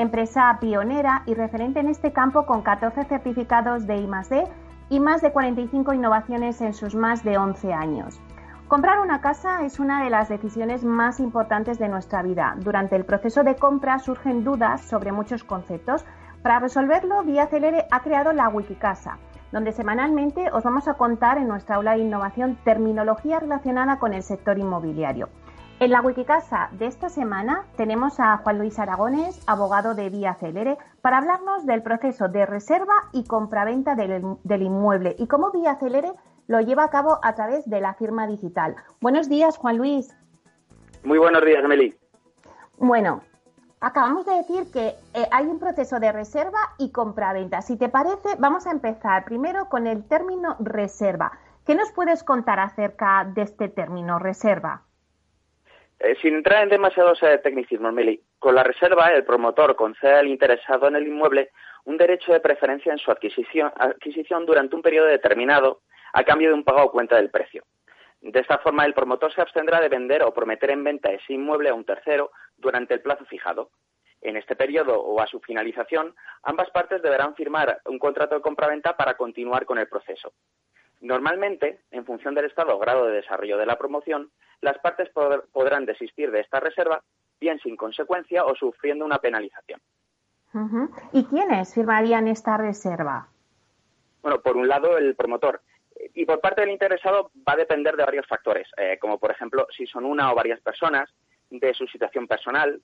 empresa pionera y referente en este campo con 14 certificados de I+D y más de 45 innovaciones en sus más de 11 años. Comprar una casa es una de las decisiones más importantes de nuestra vida. Durante el proceso de compra surgen dudas sobre muchos conceptos. Para resolverlo, Vía Celere ha creado la Wikicasa, donde semanalmente os vamos a contar en nuestra aula de innovación terminología relacionada con el sector inmobiliario. En la Wikicasa de esta semana tenemos a Juan Luis Aragones, abogado de Vía Celere, para hablarnos del proceso de reserva y compraventa del, del inmueble y cómo Vía Celere lo lleva a cabo a través de la firma digital. Buenos días, Juan Luis. Muy buenos días, Meli. Bueno, acabamos de decir que eh, hay un proceso de reserva y compraventa. Si te parece, vamos a empezar primero con el término reserva. ¿Qué nos puedes contar acerca de este término reserva? Eh, sin entrar en demasiados eh, tecnicismos, Meli, con la reserva el promotor concede al interesado en el inmueble un derecho de preferencia en su adquisición, adquisición durante un periodo determinado a cambio de un pago o cuenta del precio. De esta forma, el promotor se abstendrá de vender o prometer en venta ese inmueble a un tercero durante el plazo fijado. En este periodo o a su finalización, ambas partes deberán firmar un contrato de compraventa para continuar con el proceso. Normalmente, en función del estado o grado de desarrollo de la promoción, las partes podrán desistir de esta reserva, bien sin consecuencia o sufriendo una penalización. ¿Y quiénes firmarían esta reserva? Bueno, por un lado, el promotor, y por parte del interesado va a depender de varios factores, eh, como por ejemplo si son una o varias personas, de su situación personal,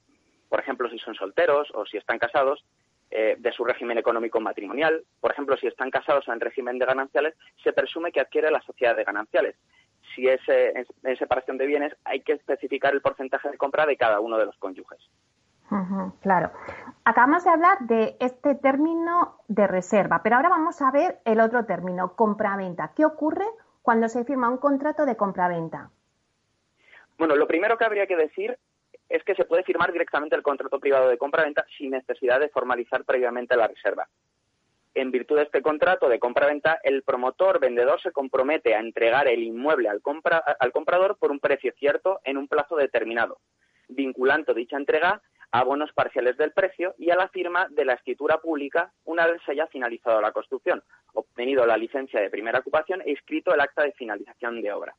por ejemplo si son solteros o si están casados, eh, de su régimen económico matrimonial. Por ejemplo, si están casados en régimen de gananciales, se presume que adquiere la sociedad de gananciales. Si es eh, en separación de bienes, hay que especificar el porcentaje de compra de cada uno de los cónyuges claro. Acabamos de hablar de este término de reserva, pero ahora vamos a ver el otro término, compraventa. ¿Qué ocurre cuando se firma un contrato de compraventa? Bueno, lo primero que habría que decir es que se puede firmar directamente el contrato privado de compraventa sin necesidad de formalizar previamente la reserva. En virtud de este contrato de compraventa, el promotor vendedor se compromete a entregar el inmueble al, al comprador por un precio cierto en un plazo determinado, vinculando dicha entrega a bonos parciales del precio y a la firma de la escritura pública una vez se haya finalizado la construcción, obtenido la licencia de primera ocupación e inscrito el acta de finalización de obra.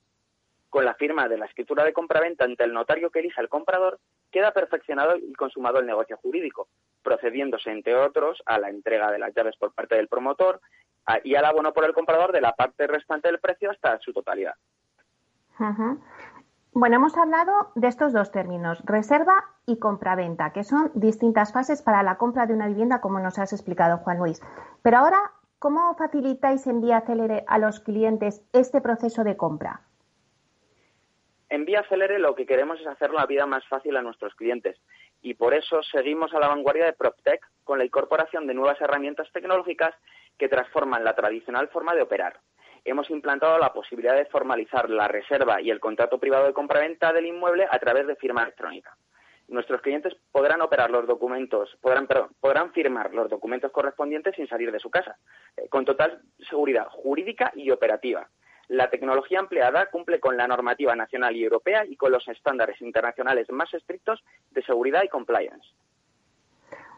Con la firma de la escritura de compraventa ante el notario que elija el comprador, queda perfeccionado y consumado el negocio jurídico, procediéndose, entre otros, a la entrega de las llaves por parte del promotor y al abono por el comprador de la parte restante del precio hasta su totalidad. Bueno, hemos hablado de estos dos términos, reserva y compraventa, que son distintas fases para la compra de una vivienda, como nos has explicado, Juan Luis. Pero ahora, ¿cómo facilitáis en Vía Celere a los clientes este proceso de compra? En Vía Celere lo que queremos es hacer la vida más fácil a nuestros clientes y por eso seguimos a la vanguardia de PropTech con la incorporación de nuevas herramientas tecnológicas que transforman la tradicional forma de operar hemos implantado la posibilidad de formalizar la reserva y el contrato privado de compraventa del inmueble a través de firma electrónica. Nuestros clientes podrán operar los documentos, podrán, podrán firmar los documentos correspondientes sin salir de su casa, eh, con total seguridad jurídica y operativa. La tecnología empleada cumple con la normativa nacional y europea y con los estándares internacionales más estrictos de seguridad y compliance.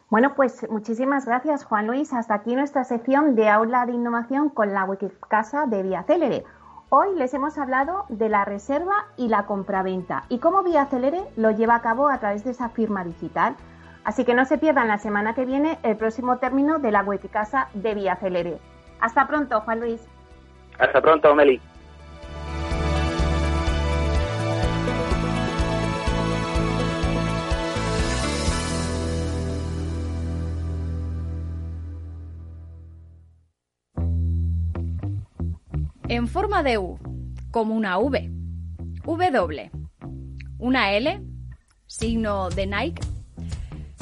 Bueno, pues muchísimas gracias, Juan Luis. Hasta aquí nuestra sección de aula de innovación con la Wikicasa de Vía Célere. Hoy les hemos hablado de la reserva y la compraventa y cómo Vía Célere lo lleva a cabo a través de esa firma digital. Así que no se pierdan la semana que viene el próximo término de la Wikicasa de Vía Célere. Hasta pronto, Juan Luis. Hasta pronto, Meli. en forma de U, como una V, W, una L, signo de Nike.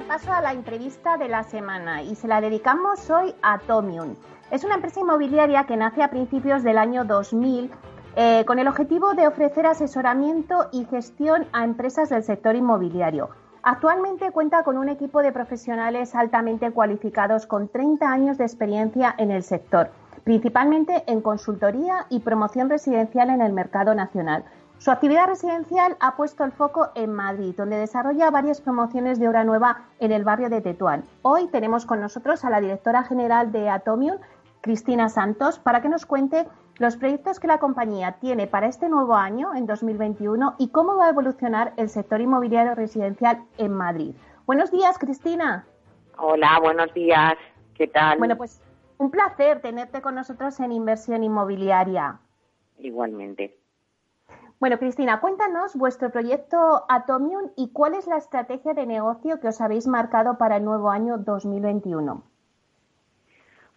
Dar paso a la entrevista de la semana y se la dedicamos hoy a Tomium. Es una empresa inmobiliaria que nace a principios del año 2000 eh, con el objetivo de ofrecer asesoramiento y gestión a empresas del sector inmobiliario. Actualmente cuenta con un equipo de profesionales altamente cualificados con 30 años de experiencia en el sector, principalmente en consultoría y promoción residencial en el mercado nacional. Su actividad residencial ha puesto el foco en Madrid, donde desarrolla varias promociones de obra nueva en el barrio de Tetuán. Hoy tenemos con nosotros a la directora general de Atomium, Cristina Santos, para que nos cuente los proyectos que la compañía tiene para este nuevo año, en 2021, y cómo va a evolucionar el sector inmobiliario residencial en Madrid. Buenos días, Cristina. Hola, buenos días. ¿Qué tal? Bueno, pues un placer tenerte con nosotros en Inversión Inmobiliaria. Igualmente. Bueno, Cristina, cuéntanos vuestro proyecto Atomium y cuál es la estrategia de negocio que os habéis marcado para el nuevo año 2021.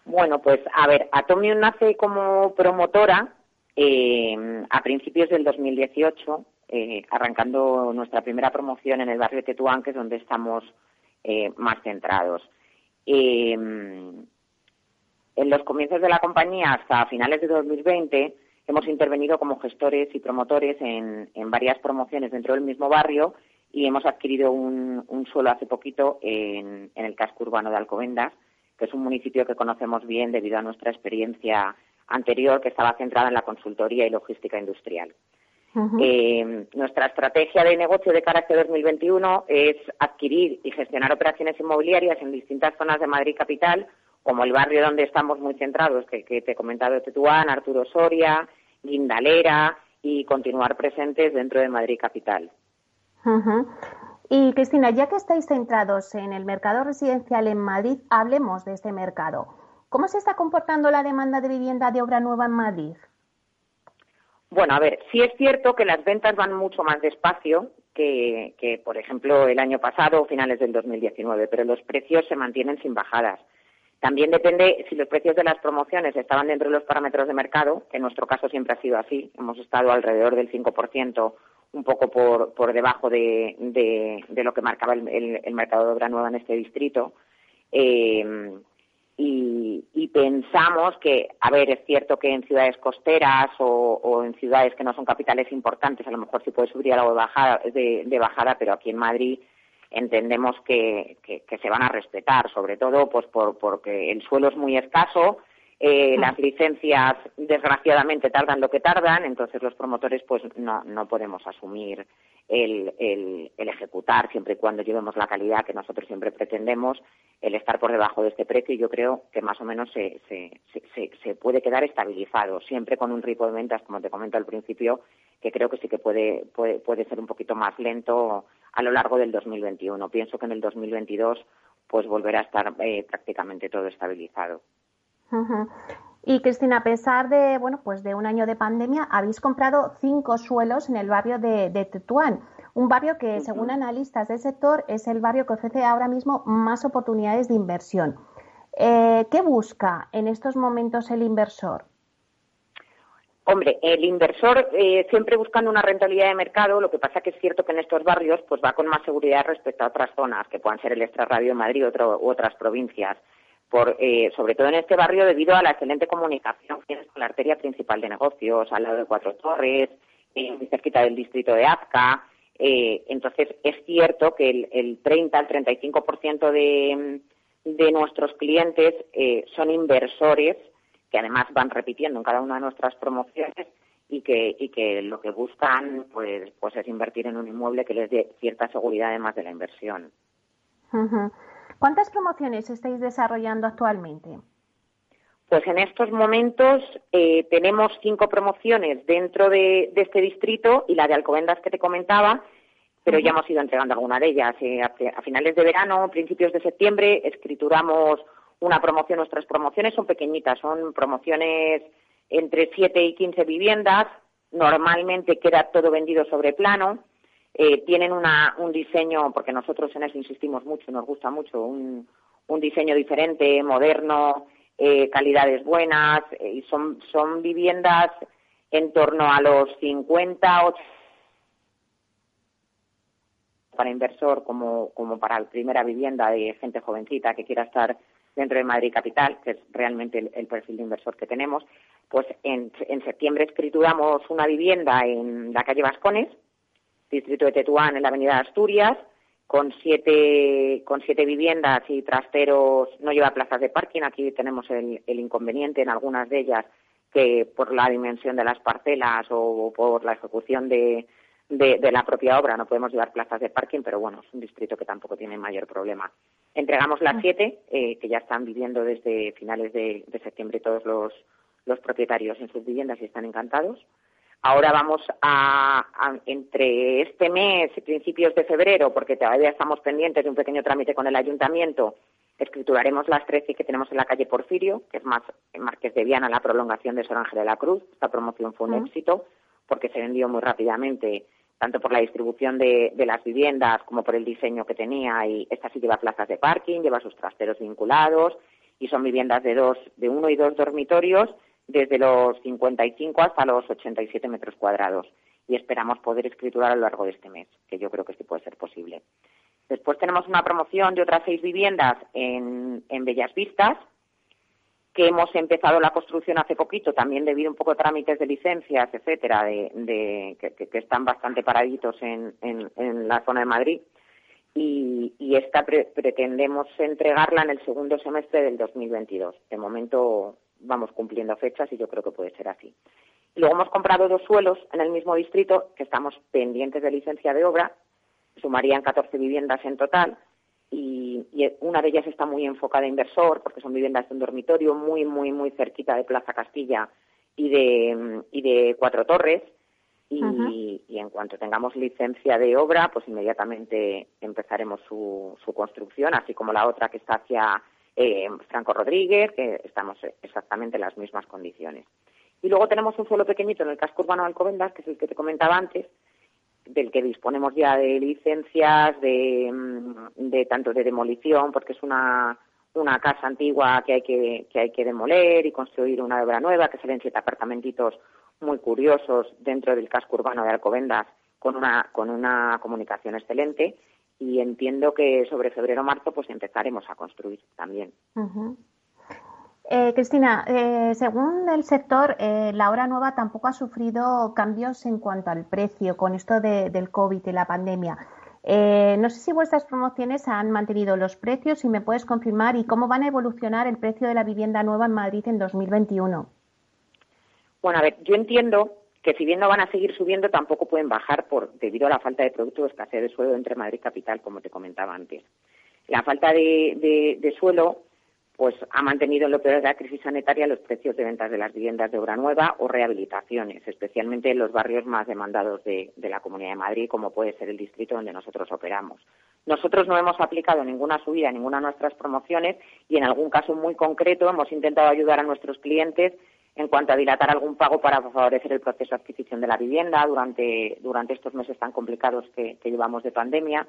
Bueno, pues a ver, Atomium nace como promotora eh, a principios del 2018, eh, arrancando nuestra primera promoción en el barrio de Tetuán, que es donde estamos eh, más centrados. en los comienzos de la compañía hasta finales de 2020 hemos intervenido como gestores y promotores en, varias promociones dentro del mismo barrio y hemos adquirido un, suelo hace poquito en, el casco urbano de Alcobendas, que es un municipio que conocemos bien debido a nuestra experiencia anterior que estaba centrada en la consultoría y logística industrial. Eh, nuestra estrategia de negocio de cara a este 2021 es adquirir y gestionar operaciones inmobiliarias en distintas zonas de Madrid capital como el barrio donde estamos muy centrados, que, te he comentado, Tetuán, Arturo Soria, Guindalera, y continuar presentes dentro de Madrid Capital. Y Cristina, ya que estáis centrados en el mercado residencial en Madrid, hablemos de este mercado. ¿Cómo se está comportando la demanda de vivienda de obra nueva en Madrid? Bueno, a ver, sí es cierto que las ventas van mucho más despacio que, que, por ejemplo, el año pasado o finales del 2019, pero los precios se mantienen sin bajadas. También depende si los precios de las promociones estaban dentro de los parámetros de mercado, que en nuestro caso siempre ha sido así. Hemos estado alrededor del 5%, un poco por, por debajo de, de, lo que marcaba el, el, mercado de obra nueva en este distrito. Eh, y, pensamos que, a ver, es cierto que en ciudades costeras o, o, en ciudades que no son capitales importantes, a lo mejor sí puede subir algo de bajada, de bajada pero aquí en Madrid entendemos que, se van a respetar, sobre todo pues por, porque el suelo es muy escaso, eh, las licencias desgraciadamente tardan lo que tardan, entonces los promotores pues no, no podemos asumir el, el, ejecutar siempre y cuando llevemos la calidad que nosotros siempre pretendemos, el estar por debajo de este precio yo creo que más o menos se, se, se, se puede quedar estabilizado, siempre con un ritmo de ventas, como te comento al principio, que creo que sí que puede, puede, puede ser un poquito más lento a lo largo del 2021. Pienso que en el 2022 pues volverá a estar eh, prácticamente todo estabilizado. Y Cristina, a pesar de bueno pues de un año de pandemia, habéis comprado cinco suelos en el barrio de, Tetuán, un barrio que, según analistas del sector, es el barrio que ofrece ahora mismo más oportunidades de inversión. Eh, ¿Qué busca en estos momentos el inversor? Hombre, el inversor eh, siempre buscando una rentabilidad de mercado, lo que pasa que es cierto que en estos barrios pues va con más seguridad respecto a otras zonas, que puedan ser el extrarradio de Madrid u otras provincias. Por, eh, sobre todo en este barrio debido a la excelente comunicación que tienes con la arteria principal de negocios, al lado de Cuatro Torres, eh, muy cerquita del distrito de Azca. Eh, entonces, es cierto que el, el 30 al 35% de, de nuestros clientes eh, son inversores que además van repitiendo en cada una de nuestras promociones y que, y que lo que buscan pues, pues es invertir en un inmueble que les dé cierta seguridad además de la inversión. ¿Cuántas promociones estáis desarrollando actualmente? Pues en estos momentos eh, tenemos cinco promociones dentro de, este distrito y la de Alcobendas que te comentaba, pero ya hemos ido entregando alguna de ellas. Eh, a, finales de verano, principios de septiembre, escrituramos una promoción. Nuestras promociones son pequeñitas, son promociones entre 7 y 15 viviendas. Normalmente queda todo vendido sobre plano. Eh, tienen un diseño, porque nosotros en eso insistimos mucho, nos gusta mucho, un, diseño diferente, moderno, eh, calidades buenas, eh, y son, son viviendas en torno a los 50, 80 para inversor como, como para primera vivienda de gente jovencita que quiera estar dentro de Madrid Capital, que es realmente el, perfil de inversor que tenemos, pues en, en, septiembre escrituramos una vivienda en la calle Vascones, distrito de Tetuán, en la avenida Asturias, con siete, con siete viviendas y trasteros, no lleva plazas de parking, aquí tenemos el, el inconveniente en algunas de ellas que por la dimensión de las parcelas o por la ejecución de, de, la propia obra. No podemos llevar plazas de parking, pero bueno, es un distrito que tampoco tiene mayor problema. Entregamos las siete, eh, que ya están viviendo desde finales de, septiembre todos los, los, propietarios en sus viviendas y están encantados. Ahora vamos a, entre este mes y principios de febrero, porque todavía estamos pendientes de un pequeño trámite con el ayuntamiento, escrituraremos las trece que tenemos en la calle Porfirio, que es más Marqués de Viana, la prolongación de San Ángel de la Cruz. Esta promoción fue un éxito porque se vendió muy rápidamente tanto por la distribución de, las viviendas como por el diseño que tenía y esta sí lleva plazas de parking, lleva sus trasteros vinculados y son viviendas de dos, de uno y dos dormitorios desde los 55 hasta los 87 metros cuadrados y esperamos poder escriturar a lo largo de este mes, que yo creo que sí puede ser posible. Después tenemos una promoción de otras seis viviendas en Bellas Vistas, que hemos empezado la construcción hace poquito, también debido un poco a trámites de licencias, etcétera, de, que, están bastante paraditos en, la zona de Madrid. Y, esta pretendemos entregarla en el segundo semestre del 2022. De momento vamos cumpliendo fechas y yo creo que puede ser así. luego hemos comprado dos suelos en el mismo distrito que estamos pendientes de licencia de obra. Sumarían 14 viviendas en total y, una de ellas está muy enfocada a inversor porque son viviendas de un dormitorio muy, muy, muy cerquita de Plaza Castilla y de, y de Cuatro Torres. Y, en cuanto tengamos licencia de obra, pues inmediatamente empezaremos su, su construcción, así como la otra que está hacia eh, Franco Rodríguez, que estamos exactamente en las mismas condiciones. Y luego tenemos un suelo pequeñito en el casco urbano de Alcobendas, que es el que te comentaba antes, del que disponemos ya de licencias de, mm, de tanto de demolición porque es una casa antigua que hay que, que hay que demoler y construir una obra nueva que salen siete apartamentitos muy curiosos dentro del casco urbano de Alcobendas con una con una comunicación excelente y entiendo que sobre febrero o marzo pues empezaremos a construir también. Eh, Cristina, eh, según el sector, eh, la hora nueva tampoco ha sufrido cambios en cuanto al precio con esto del COVID y la pandemia. no sé si vuestras promociones han mantenido los precios, y me puedes confirmar, y cómo van a evolucionar el precio de la vivienda nueva en Madrid en 2021. Bueno, a ver, yo entiendo que si bien no van a seguir subiendo, tampoco pueden bajar por debido a la falta de producto o escasez de suelo entre Madrid capital, como te comentaba antes. La falta de suelo pues ha mantenido en lo peor de la crisis sanitaria los precios de ventas de las viviendas de obra nueva o rehabilitaciones, especialmente en los barrios más demandados de, la Comunidad de Madrid, como puede ser el distrito donde nosotros operamos. Nosotros no hemos aplicado ninguna subida ninguna de nuestras promociones y en algún caso muy concreto hemos intentado ayudar a nuestros clientes en cuanto a dilatar algún pago para favorecer el proceso de adquisición de la vivienda durante, durante estos meses tan complicados que llevamos de pandemia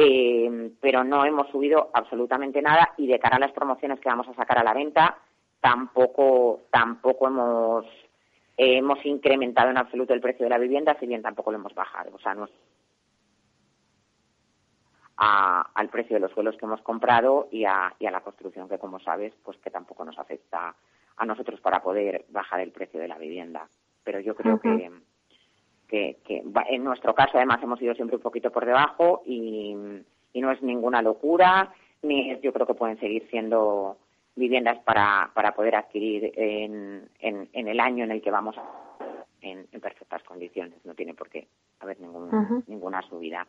eh, pero no hemos subido absolutamente nada y de cara a las promociones que vamos a sacar a la venta tampoco tampoco hemos hemos incrementado en absoluto el precio de la vivienda, si bien tampoco lo hemos bajado. O sea, no al precio de los suelos que hemos comprado y a, y a la construcción que, como sabes, pues que tampoco nos afecta a nosotros para poder bajar el precio de la vivienda. Pero yo creo que que, en nuestro caso además hemos ido siempre un poquito por debajo y, no es ninguna locura, ni yo creo que pueden seguir siendo viviendas para, para poder adquirir en, en, el año en el que vamos en, en, perfectas condiciones. No tiene por qué haber ningún, ninguna subida.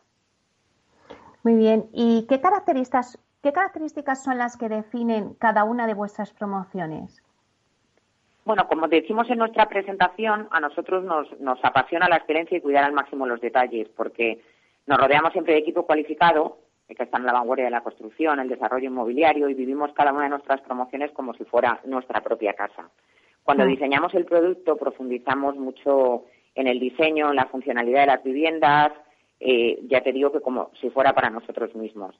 Muy bien. ¿Y qué características, qué características son las que definen cada una de vuestras promociones? Bueno, como decimos en nuestra presentación, a nosotros nos, nos apasiona la experiencia y cuidar al máximo los detalles, porque nos rodeamos siempre de equipo cualificado que está en la vanguardia de la construcción, el desarrollo inmobiliario y vivimos cada una de nuestras promociones como si fuera nuestra propia casa. Cuando diseñamos el producto profundizamos mucho en el diseño, en la funcionalidad de las viviendas, eh, ya te digo que como si fuera para nosotros mismos.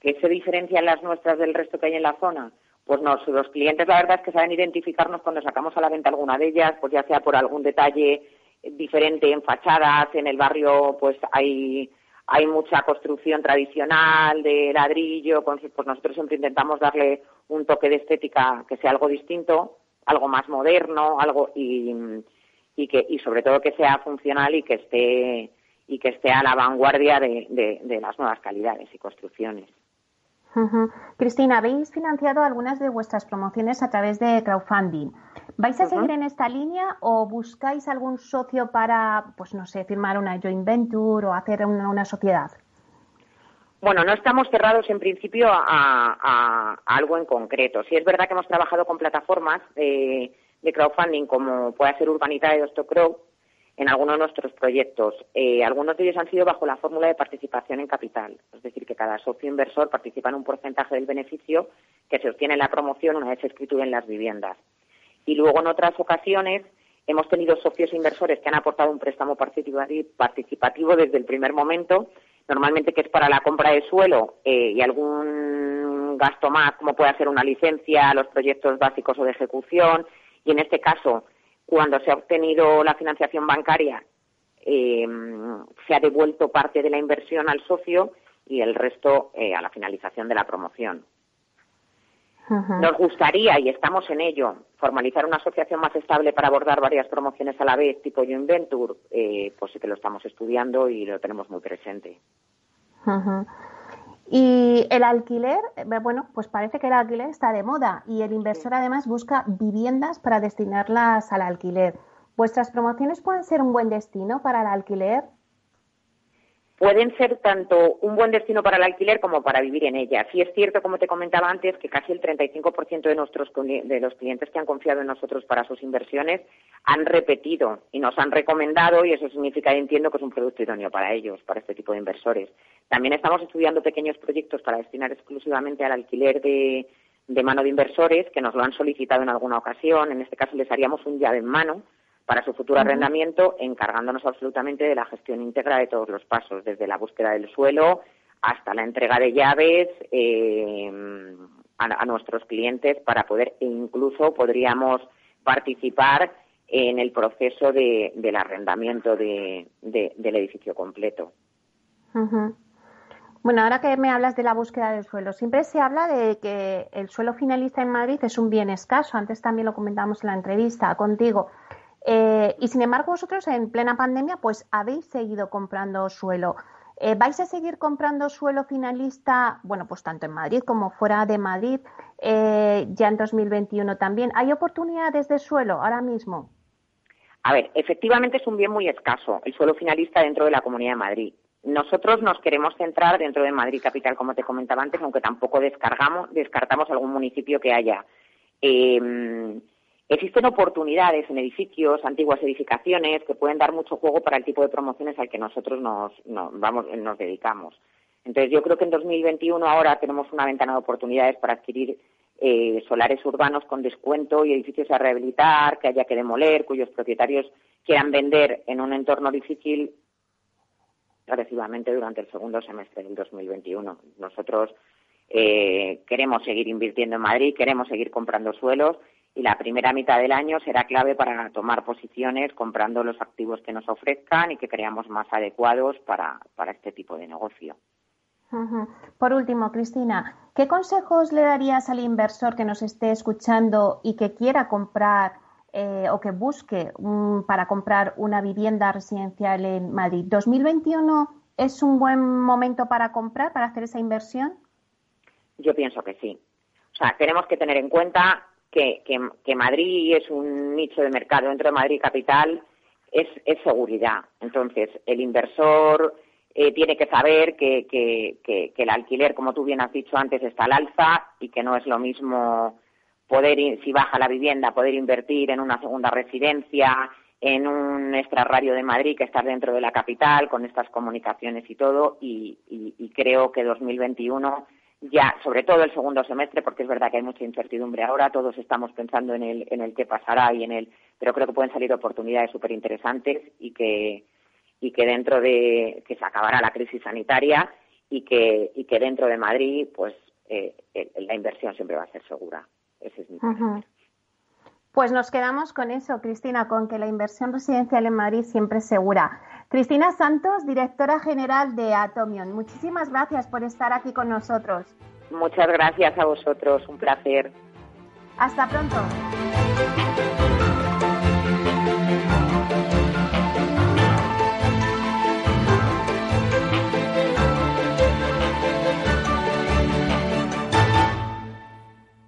¿Qué se diferencian las nuestras del resto que hay en la zona? Pues los clientes la verdad es que saben identificarnos cuando sacamos a la venta alguna de ellas, pues ya sea por algún detalle diferente en fachadas, en el barrio pues hay hay mucha construcción tradicional de ladrillo, pues nosotros siempre intentamos darle un toque de estética que sea algo distinto, algo más moderno, algo y, y que y sobre todo que sea funcional y que esté y que esté a la vanguardia de, de las nuevas calidades y construcciones. Cristina, habéis financiado algunas de vuestras promociones a través de crowdfunding. ¿Vais a seguir en esta línea o buscáis algún socio para, pues no sé, firmar una joint venture o hacer una, sociedad? Bueno, no estamos cerrados en principio a, algo en concreto. Sí es verdad que hemos trabajado con plataformas de, crowdfunding como puede ser Urbanita y Ostocrow, en algunos de nuestros proyectos. Eh, algunos de ellos han sido bajo la fórmula de participación en capital, es decir, que cada socio inversor participa en un porcentaje del beneficio que se obtiene en la promoción una vez se en las viviendas. Y luego en otras ocasiones hemos tenido socios inversores que han aportado un préstamo participativo desde el primer momento, normalmente que es para la compra de suelo eh, y algún gasto más, como puede ser una licencia, los proyectos básicos o de ejecución. Y en este caso, cuando se ha obtenido la financiación bancaria, eh, se ha devuelto parte de la inversión al socio y el resto eh, a la finalización de la promoción. Nos gustaría, y estamos en ello, formalizar una asociación más estable para abordar varias promociones a la vez, tipo Joint Venture, eh, pues sí que lo estamos estudiando y lo tenemos muy presente. Y el alquiler, eh, bueno, pues parece que el alquiler está de moda y el inversor además busca viviendas para destinarlas al alquiler. ¿Vuestras promociones pueden ser un buen destino para el alquiler? pueden ser tanto un buen destino para el alquiler como para vivir en ella. Sí es cierto, como te comentaba antes, que casi el 35% de, nuestros, de los clientes que han confiado en nosotros para sus inversiones han repetido y nos han recomendado y eso significa, entiendo, que es un producto idóneo para ellos, para este tipo de inversores. También estamos estudiando pequeños proyectos para destinar exclusivamente al alquiler de, de mano de inversores que nos lo han solicitado en alguna ocasión. En este caso les haríamos un llave en mano para su futuro arrendamiento, encargándonos absolutamente de la gestión íntegra de todos los pasos, desde la búsqueda del suelo hasta la entrega de llaves eh, a, nuestros clientes para poder, e incluso podríamos participar en el proceso del arrendamiento del edificio completo. Bueno, ahora que me hablas de la búsqueda del suelo, siempre se habla de que el suelo finalista en Madrid es un bien escaso. Antes también lo comentamos en la entrevista contigo. Eh, y sin embargo, vosotros en plena pandemia, pues habéis seguido comprando suelo. Eh, ¿Vais a seguir comprando suelo finalista, bueno, pues tanto en Madrid como fuera de Madrid, eh, ya en 2021 también? ¿Hay oportunidades de suelo ahora mismo? A ver, efectivamente es un bien muy escaso el suelo finalista dentro de la Comunidad de Madrid. Nosotros nos queremos centrar dentro de Madrid Capital, como te comentaba antes, aunque tampoco descargamos, descartamos algún municipio que haya. Existen oportunidades en edificios, antiguas edificaciones, que pueden dar mucho juego para el tipo de promociones al que nosotros nos, vamos, nos dedicamos. Entonces, yo creo que en 2021 ahora tenemos una ventana de oportunidades para adquirir eh, solares urbanos con descuento y edificios a rehabilitar, que haya que demoler, cuyos propietarios quieran vender en un entorno difícil agresivamente durante el segundo semestre del 2021. Nosotros eh, queremos seguir invirtiendo en Madrid, queremos seguir comprando suelos y la primera mitad del año será clave para tomar posiciones comprando los activos que nos ofrezcan y que creamos más adecuados para, este tipo de negocio. Por último, Cristina, ¿qué consejos le darías al inversor que nos esté escuchando y que quiera comprar eh, o que busque para comprar una vivienda residencial en Madrid? ¿2021 es un buen momento para comprar, para hacer esa inversión? Yo pienso que sí. O sea, tenemos que tener en cuenta que, Madrid es un nicho de mercado dentro de Madrid Capital, es, seguridad. Entonces, el inversor eh, tiene que saber que, que, el alquiler, como tú bien has dicho antes, está al alza y que no es lo mismo poder, si baja la vivienda, poder invertir en una segunda residencia, en un extrarradio de Madrid que está dentro de la capital, con estas comunicaciones y todo, y, y creo que 2021 ya, sobre todo el segundo semestre, porque es verdad que hay mucha incertidumbre ahora, todos estamos pensando en el, en el qué pasará y en el, pero creo que pueden salir oportunidades súper interesantes y que, y que dentro de que se acabará la crisis sanitaria y que, y que dentro de Madrid, pues eh, la inversión siempre va a ser segura. Ese es mi Pues nos quedamos con eso, Cristina, con que la inversión residencial en Madrid siempre es segura. Cristina Santos, directora general de Atomion. Muchísimas gracias por estar aquí con nosotros. Muchas gracias a vosotros, un placer. Hasta pronto.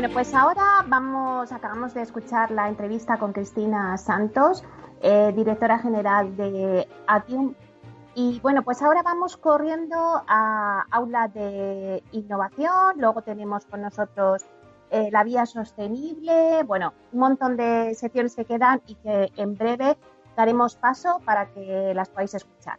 Bueno, pues ahora vamos, acabamos de escuchar la entrevista con Cristina Santos, eh, directora general de Atium. Y bueno, pues ahora vamos corriendo a aula de innovación, luego tenemos con nosotros eh, la vía sostenible, bueno, un montón de secciones que quedan y que en breve daremos paso para que las podáis escuchar.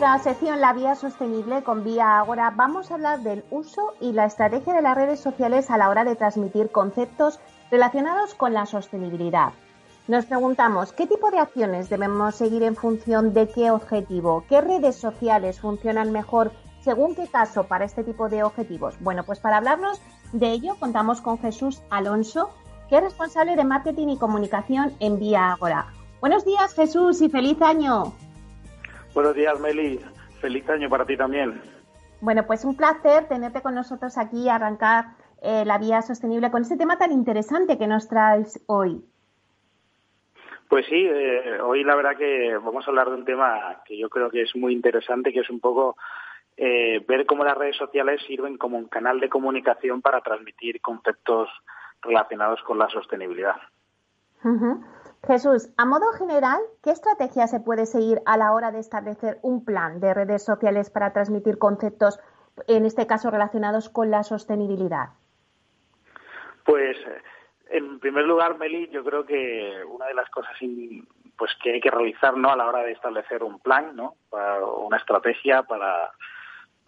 Nuestra sección La Vía Sostenible con Vía Ágora vamos a hablar del uso y la estrategia de las redes sociales a la hora de transmitir conceptos relacionados con la sostenibilidad. Nos preguntamos, ¿qué tipo de acciones debemos seguir en función de qué objetivo? ¿Qué redes sociales funcionan mejor según qué caso para este tipo de objetivos? Bueno, pues para hablarnos de ello contamos con Jesús Alonso, que es responsable de marketing y comunicación en Vía Ágora. Buenos días, Jesús, y feliz año. Buenos días, Meli. Feliz año para ti también. Bueno, pues un placer tenerte con nosotros aquí y arrancar eh, la vía sostenible con este tema tan interesante que nos traes hoy. Pues sí, eh, hoy la verdad que vamos a hablar de un tema que yo creo que es muy interesante, que es un poco eh, ver cómo las redes sociales sirven como un canal de comunicación para transmitir conceptos relacionados con la sostenibilidad. Jesús, a modo general, ¿qué estrategia se puede seguir a la hora de establecer un plan de redes sociales para transmitir conceptos, en este caso relacionados con la sostenibilidad? Pues, en primer lugar, Meli, yo creo que una de las cosas pues que hay que realizar, ¿no? A la hora de establecer un plan, ¿no? una estrategia para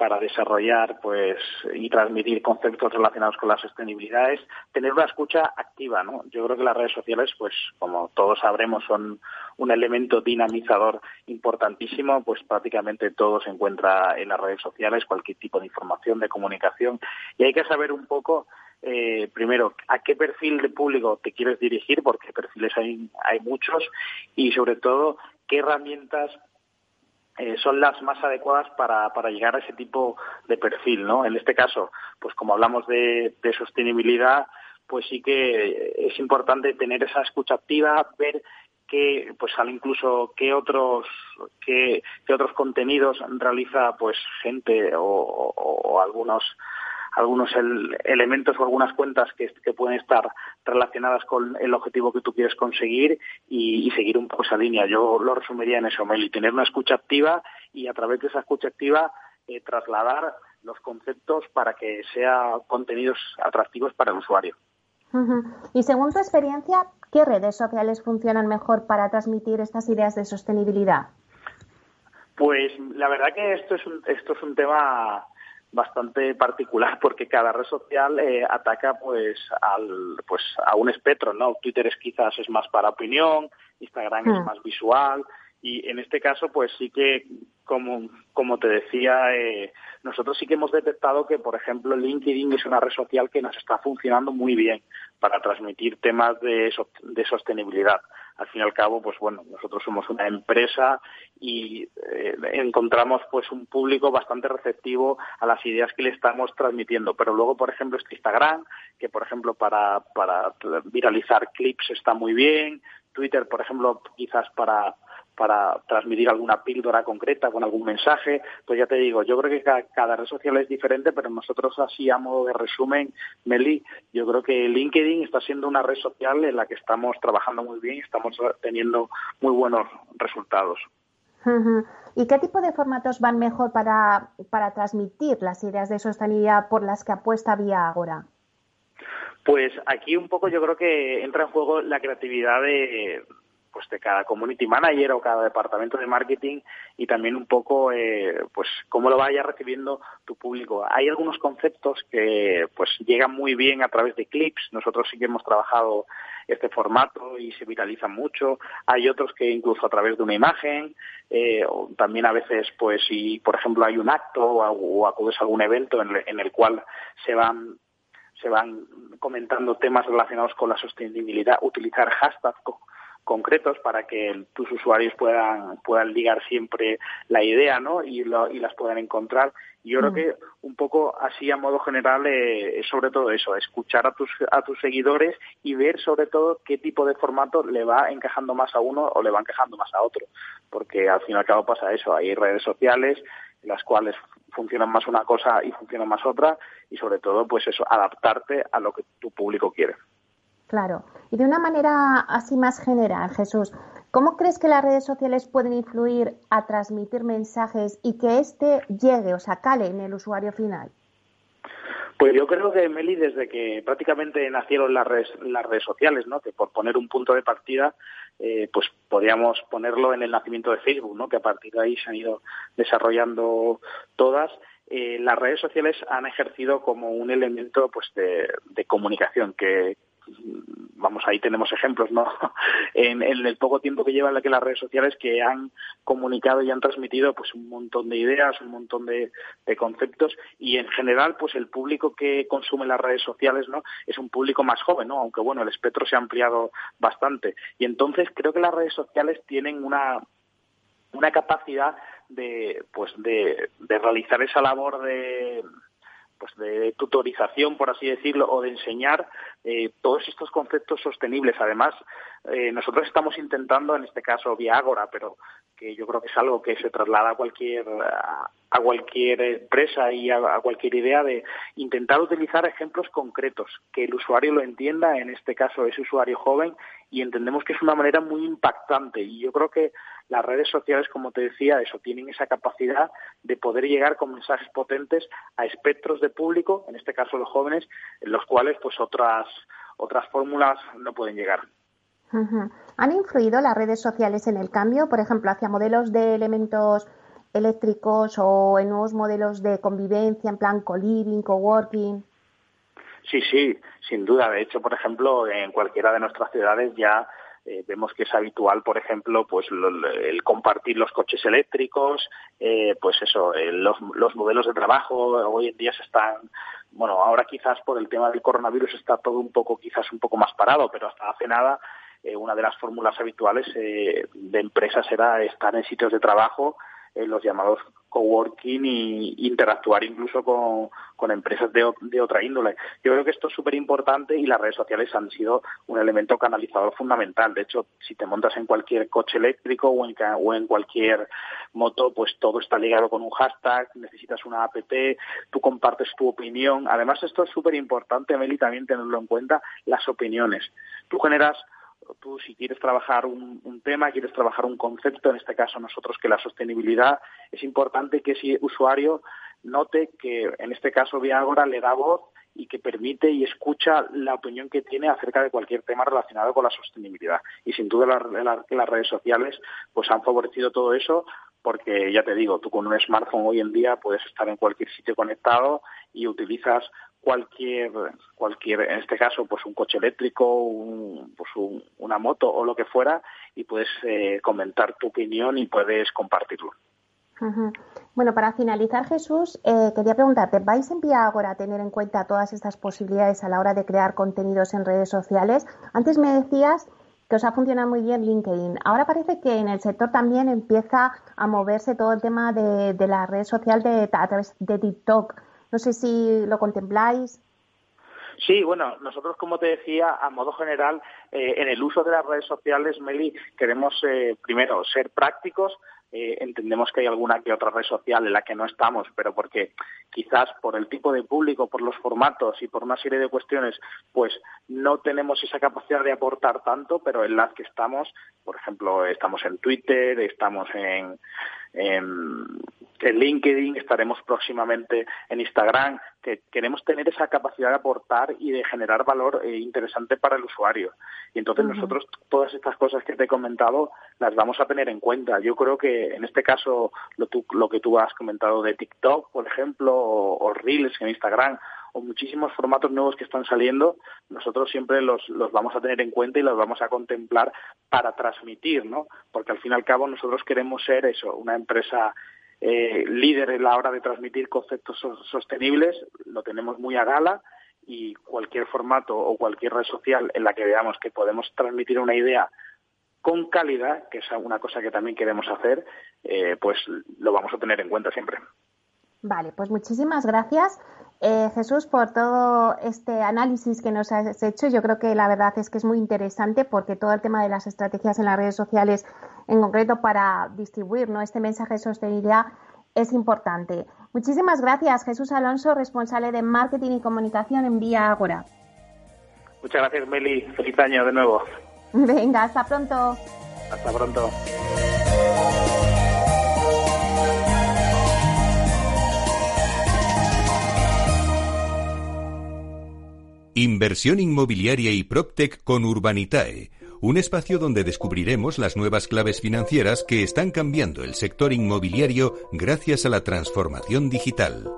para desarrollar pues y transmitir conceptos relacionados con la sostenibilidad es tener una escucha activa no yo creo que las redes sociales pues como todos sabremos son un elemento dinamizador importantísimo pues prácticamente todo se encuentra en las redes sociales cualquier tipo de información de comunicación. Y hay que saber un poco eh, primero, a qué perfil de público te quieres dirigir, porque perfiles hay, hay muchos, y sobre todo, qué herramientas eh, son las más adecuadas para, para llegar a ese tipo de perfil, ¿no? En este caso, pues como hablamos de, sostenibilidad, pues sí que es importante tener esa escucha activa, ver qué, pues incluso qué otros qué, qué otros contenidos realiza pues gente o algunos algunos elementos o algunas cuentas que, pueden estar relacionadas con el objetivo que tú quieres conseguir y, seguir un poco esa línea. Yo lo resumiría en eso, Meli, tener una escucha activa y a través de esa escucha activa eh, trasladar los conceptos para que sean contenidos atractivos para el usuario. Y según tu experiencia, ¿qué redes sociales funcionan mejor para transmitir estas ideas de sostenibilidad? Pues la verdad que esto es un, esto es un tema bastante particular porque cada red social eh, ataca pues al pues a un espectro no Twitter es quizás es más para opinión Instagram es hmm. más visual y en este caso pues sí que como como te decía eh, nosotros sí que hemos detectado que por ejemplo LinkedIn es una red social que nos está funcionando muy bien para transmitir temas de, de sostenibilidad al fin y al cabo, pues bueno, nosotros somos una empresa y eh, encontramos pues un público bastante receptivo a las ideas que le estamos transmitiendo. Pero luego, por ejemplo, este Instagram, que por ejemplo para, para viralizar clips está muy bien, Twitter, por ejemplo, quizás para para transmitir alguna píldora concreta con algún mensaje, pues ya te digo, yo creo que cada, red social es diferente, pero nosotros así a modo de resumen, Meli, yo creo que LinkedIn está siendo una red social en la que estamos trabajando muy bien y estamos teniendo muy buenos resultados. ¿Y qué tipo de formatos van mejor para, para transmitir las ideas de sostenibilidad por las que apuesta Vía Agora? Pues aquí un poco yo creo que entra en juego la creatividad de, pues de cada community manager o cada departamento de marketing y también un poco eh, pues cómo lo vaya recibiendo tu público. Hay algunos conceptos que pues llegan muy bien a través de clips. Nosotros sí que hemos trabajado este formato y se viralizan mucho. Hay otros que incluso a través de una imagen, eh, o también a veces, pues si por ejemplo hay un acto o, acudes a algún evento en, en el cual se van se van comentando temas relacionados con la sostenibilidad, utilizar hashtags concretos para que tus usuarios puedan puedan ligar siempre la idea ¿no? y, y las puedan encontrar yo creo mm. que un poco así a modo general eh, es sobre todo eso escuchar a tus a tus seguidores y ver sobre todo qué tipo de formato le va encajando más a uno o le va encajando más a otro porque al fin y al cabo pasa eso hay redes sociales en las cuales funcionan más una cosa y funcionan más otra y sobre todo pues eso, adaptarte a lo que tu público quiere. Claro. Y de una manera así más general, Jesús, ¿cómo crees que las redes sociales pueden influir a transmitir mensajes y que éste llegue o sea, cale en el usuario final? Pues yo creo que, Meli, desde que prácticamente nacieron las redes, sociales, ¿no? que por poner un punto de partida, eh, pues podríamos ponerlo en el nacimiento de Facebook, ¿no? que a partir de ahí se han ido desarrollando todas. Eh, las redes sociales han ejercido como un elemento pues de comunicación que, vamos, ahí tenemos ejemplos, ¿no? en, el poco tiempo que llevan que las redes sociales que han comunicado y han transmitido pues un montón de ideas, un montón de, conceptos y en general pues el público que consume las redes sociales, ¿no? Es un público más joven, ¿no? Aunque bueno, el espectro se ha ampliado bastante. Y entonces creo que las redes sociales tienen una una capacidad de pues de realizar esa labor de pues de tutorización, por así decirlo, o de enseñar eh, todos estos conceptos sostenibles. Además, eh, nosotros estamos intentando, en este caso vía Ágora, pero que yo creo que es algo que se traslada a cualquier a cualquier empresa y a, cualquier idea de intentar utilizar ejemplos concretos, que el usuario lo entienda, en este caso ese usuario joven, y entendemos que es una manera muy impactante. Y yo creo que las redes sociales, como te decía, eso tienen esa capacidad de poder llegar con mensajes potentes a espectros de público, en este caso los jóvenes, en los cuales pues otras otras fórmulas no pueden llegar. ¿Han influido las redes sociales en el cambio, por ejemplo, hacia modelos de elementos eléctricos o en nuevos modelos de convivencia, en plan co-living, co-working? Sí, sí, sin duda. De hecho, por ejemplo, en cualquiera de nuestras ciudades ya eh, vemos que es habitual, por ejemplo, pues el compartir los coches eléctricos, eh, pues eso, eh, los, los, modelos de trabajo hoy en día se están, bueno, ahora quizás por el tema del coronavirus está todo un poco, quizás un poco más parado, pero hasta hace nada una de las fórmulas habituales de empresas era estar en sitios de trabajo eh, los llamados coworking y interactuar incluso con, con empresas de, de, otra índole. Yo creo que esto es súper importante y las redes sociales han sido un elemento canalizador fundamental. De hecho, si te montas en cualquier coche eléctrico o en, o en cualquier moto, pues todo está ligado con un hashtag, necesitas una app, tú compartes tu opinión. Además, esto es súper importante, Meli, también tenerlo en cuenta, las opiniones. Tú generas tú si quieres trabajar un, tema, quieres trabajar un concepto, en este caso nosotros que la sostenibilidad, es importante que ese usuario note que en este caso Viagora le da voz y que permite y escucha la opinión que tiene acerca de cualquier tema relacionado con la sostenibilidad. Y sin duda las redes sociales pues han favorecido todo eso porque ya te digo, tú con un smartphone hoy en día puedes estar en cualquier sitio conectado y utilizas cualquier, cualquier, en este caso, pues un coche eléctrico, pues una moto o lo que fuera, y puedes eh, comentar tu opinión y puedes compartirlo. Bueno, para finalizar, Jesús, eh, quería preguntarte, ¿vais en Vía ahora a tener en cuenta todas estas posibilidades a la hora de crear contenidos en redes sociales? Antes me decías que os ha funcionado muy bien LinkedIn. Ahora parece que en el sector también empieza a moverse todo el tema de, de la red social de, a través de TikTok. No sé si lo contempláis. Sí, bueno, nosotros, como te decía, a modo general, eh, en el uso de las redes sociales, Meli, queremos eh, primero ser prácticos. Eh, entendemos que hay alguna que otra red social en la que no estamos, pero porque quizás por el tipo de público, por los formatos y por una serie de cuestiones, pues no tenemos esa capacidad de aportar tanto, pero en las que estamos, por ejemplo, estamos en Twitter, estamos en, en, LinkedIn, estaremos próximamente en Instagram, que queremos tener esa capacidad de aportar y de generar valor eh, interesante para el usuario. Y entonces nosotros todas estas cosas que te he comentado las vamos a tener en cuenta. Yo creo que en este caso lo, lo que tú has comentado de TikTok, por ejemplo, o, Reels en Instagram, o muchísimos formatos nuevos que están saliendo, nosotros siempre los, los vamos a tener en cuenta y los vamos a contemplar para transmitir, ¿no? Porque al fin y al cabo nosotros queremos ser eso, una empresa eh, líder en la hora de transmitir conceptos sostenibles, lo tenemos muy a gala y cualquier formato o cualquier red social en la que veamos que podemos transmitir una idea con calidad, que es una cosa que también queremos hacer, eh, pues lo vamos a tener en cuenta siempre. Vale, pues muchísimas gracias. Eh, Jesús, por todo este análisis que nos has hecho, yo creo que la verdad es que es muy interesante porque todo el tema de las estrategias en las redes sociales, en concreto para distribuir ¿no? este mensaje de sostenibilidad, es importante. Muchísimas gracias, Jesús Alonso, responsable de Marketing y Comunicación en Vía Agora. Muchas gracias, Meli. Feliz año de nuevo. Venga, hasta pronto. Hasta pronto. Inversión inmobiliaria y PropTech con Urbanitae, un espacio donde descubriremos las nuevas claves financieras que están cambiando el sector inmobiliario gracias a la transformación digital.